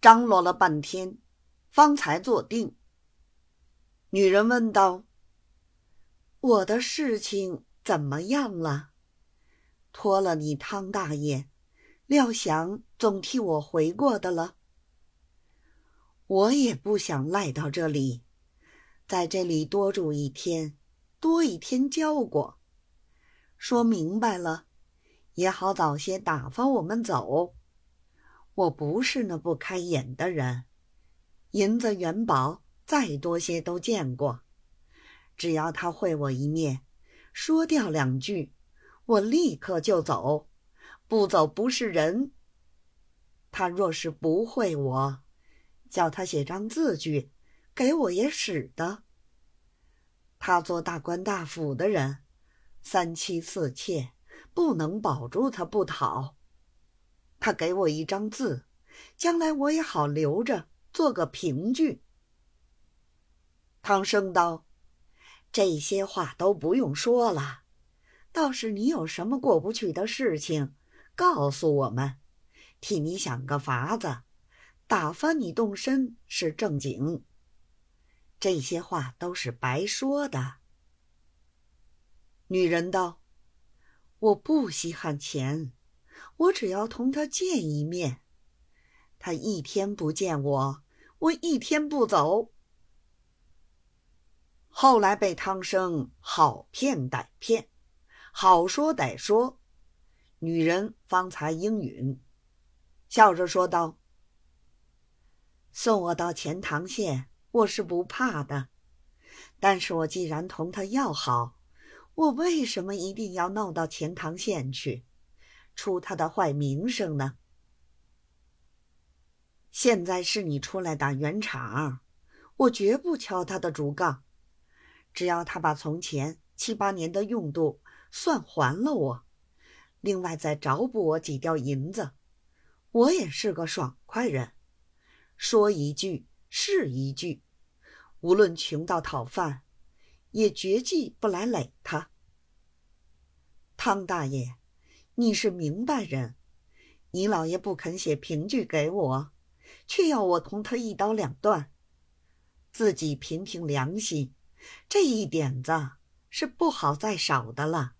张罗了半天，方才坐定。女人问道：“我的事情怎么样了？托了你汤大爷，料想总替我回过的了。我也不想赖到这里，在这里多住一天，多一天交过。说明白了，也好早些打发我们走。我不是那不开眼的人，银子元宝。”再多些都见过，只要他会我一面，说掉两句，我立刻就走，不走不是人。他若是不会我，叫他写张字据，给我也使得。他做大官大府的人，三妻四妾，不能保住他不讨。他给我一张字，将来我也好留着，做个凭据。唐生道：“这些话都不用说了，倒是你有什么过不去的事情，告诉我们，替你想个法子，打发你动身是正经。这些话都是白说的。”女人道：“我不稀罕钱，我只要同他见一面。他一天不见我，我一天不走。”后来被汤生好骗歹骗，好说歹说，女人方才应允，笑着说道：“送我到钱塘县，我是不怕的。但是我既然同他要好，我为什么一定要闹到钱塘县去，出他的坏名声呢？现在是你出来打圆场，我绝不敲他的竹杠。”只要他把从前七八年的用度算还了我，另外再找补我几吊银子，我也是个爽快人，说一句是一句，无论穷到讨饭，也绝计不来累他。汤大爷，你是明白人，你老爷不肯写凭据给我，却要我同他一刀两断，自己凭凭良心。这一点子是不好再少的了。